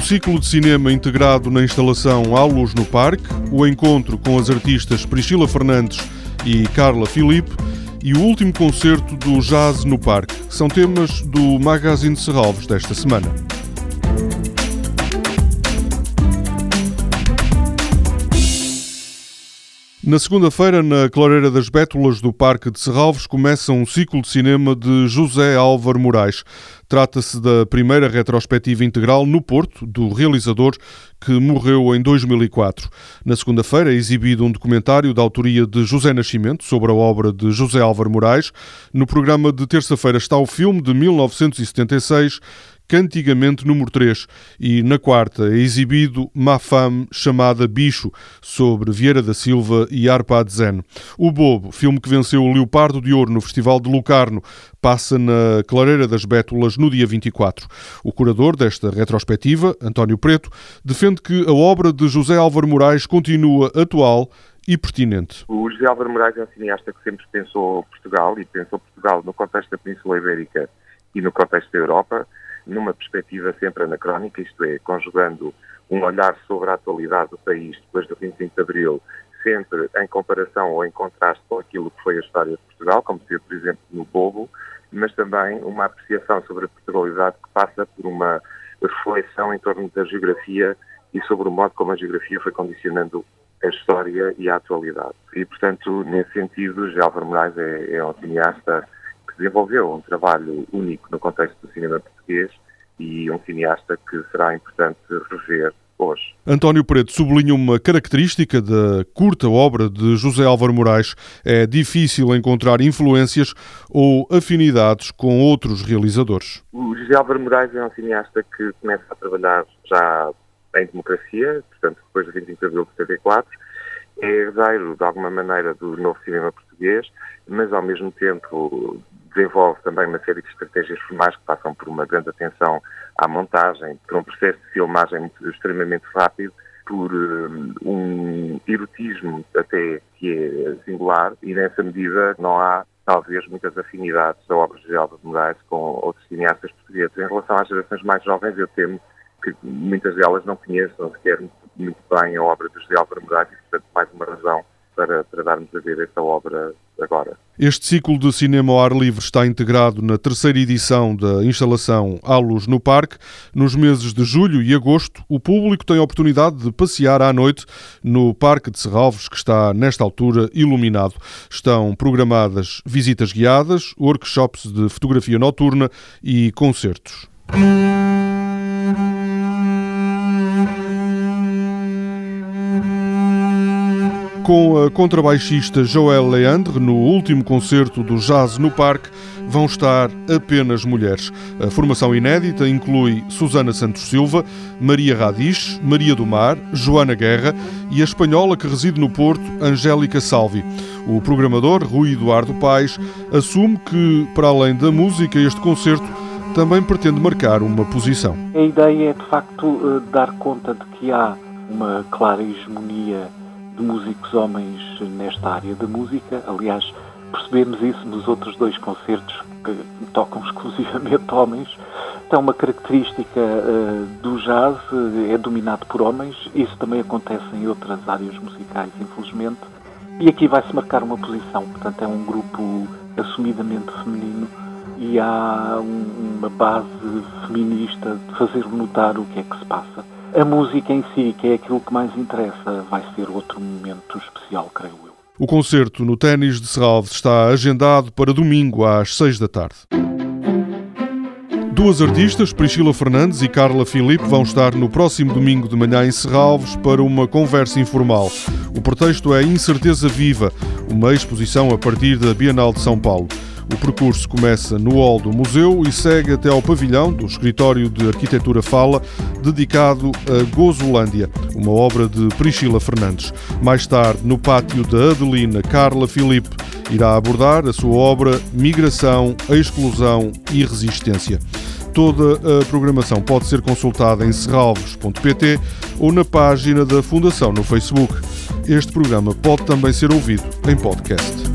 o ciclo de cinema integrado na instalação À Luz no Parque, o encontro com as artistas Priscila Fernandes e Carla Filipe e o último concerto do Jazz no Parque são temas do Magazine de Serralves desta semana. Na segunda-feira, na Clareira das Bétulas do Parque de Serralves, começa um ciclo de cinema de José Álvaro Moraes. Trata-se da primeira retrospectiva integral no Porto, do realizador que morreu em 2004. Na segunda-feira é exibido um documentário da autoria de José Nascimento sobre a obra de José Álvaro Moraes. No programa de terça-feira está o filme de 1976 Cantigamente número 3 e na quarta é exibido Má Fame chamada Bicho sobre Vieira da Silva e Arpad Zen. O Bobo, filme que venceu o Leopardo de Ouro no Festival de Lucarno, passa na Clareira das Bétulas no dia 24. O curador desta retrospectiva, António Preto, defende que a obra de José Álvaro Moraes continua atual e pertinente. O José Álvaro Moraes é um cineasta que sempre pensou Portugal e pensou Portugal no contexto da Península Ibérica e no contexto da Europa numa perspectiva sempre anacrónica, isto é, conjugando um olhar sobre a atualidade do país depois do 25 de Abril, sempre em comparação ou em contraste com aquilo que foi a história de Portugal, como se por exemplo, no Bobo, mas também uma apreciação sobre a Portugalidade que passa por uma reflexão em torno da geografia e sobre o modo como a geografia foi condicionando a história e a atualidade. E, portanto, nesse sentido, Álvaro Moraes é, é um cineasta desenvolveu um trabalho único no contexto do cinema português e um cineasta que será importante rever hoje. António Preto sublinha uma característica da curta obra de José Álvaro Moraes. É difícil encontrar influências ou afinidades com outros realizadores. O José Álvaro Moraes é um cineasta que começa a trabalhar já em democracia, portanto, depois do 25 de abril de 74, é herdeiro, de alguma maneira, do novo cinema português, mas, ao mesmo tempo, desenvolve também uma série de estratégias formais que passam por uma grande atenção à montagem, por um processo de filmagem extremamente rápido, por um, um erotismo até que é singular e nessa medida não há talvez muitas afinidades da obra de Alves Moraes com outros cineastas portugueses. Em relação às gerações mais jovens, eu temo que muitas delas não conheçam sequer muito bem a obra de José Álvaro Moraes e, portanto, mais uma razão para, para darmos a ver esta obra agora. Este ciclo de cinema ao ar livre está integrado na terceira edição da instalação À Luz no Parque. Nos meses de julho e agosto, o público tem a oportunidade de passear à noite no Parque de Serralves, que está, nesta altura, iluminado. Estão programadas visitas guiadas, workshops de fotografia noturna e concertos. Com a contrabaixista Joël Leandre, no último concerto do Jazz no Parque, vão estar apenas mulheres. A formação inédita inclui Susana Santos Silva, Maria Radiz, Maria do Mar, Joana Guerra e a espanhola que reside no Porto, Angélica Salvi. O programador, Rui Eduardo Paes, assume que, para além da música, este concerto também pretende marcar uma posição. A ideia é, de facto, eh, dar conta de que há uma clara hegemonia de músicos homens nesta área da música. Aliás, percebemos isso nos outros dois concertos que tocam exclusivamente homens. Então, uma característica uh, do jazz uh, é dominado por homens. Isso também acontece em outras áreas musicais, infelizmente. E aqui vai-se marcar uma posição. Portanto, é um grupo assumidamente feminino e há um, uma base feminista de fazer notar o que é que se passa. A música em si, que é aquilo que mais interessa, vai ser outro momento especial, creio eu. O concerto no Ténis de Serralves está agendado para domingo às seis da tarde. Duas artistas, Priscila Fernandes e Carla Filipe, vão estar no próximo domingo de manhã em Serralves para uma conversa informal. O pretexto é Incerteza Viva, uma exposição a partir da Bienal de São Paulo. O percurso começa no hall do museu e segue até ao pavilhão do Escritório de Arquitetura Fala, dedicado a Gozolândia, uma obra de Priscila Fernandes. Mais tarde, no pátio da Adelina, Carla Filipe irá abordar a sua obra Migração, Exclusão e Resistência. Toda a programação pode ser consultada em serralvos.pt ou na página da Fundação no Facebook. Este programa pode também ser ouvido em podcast.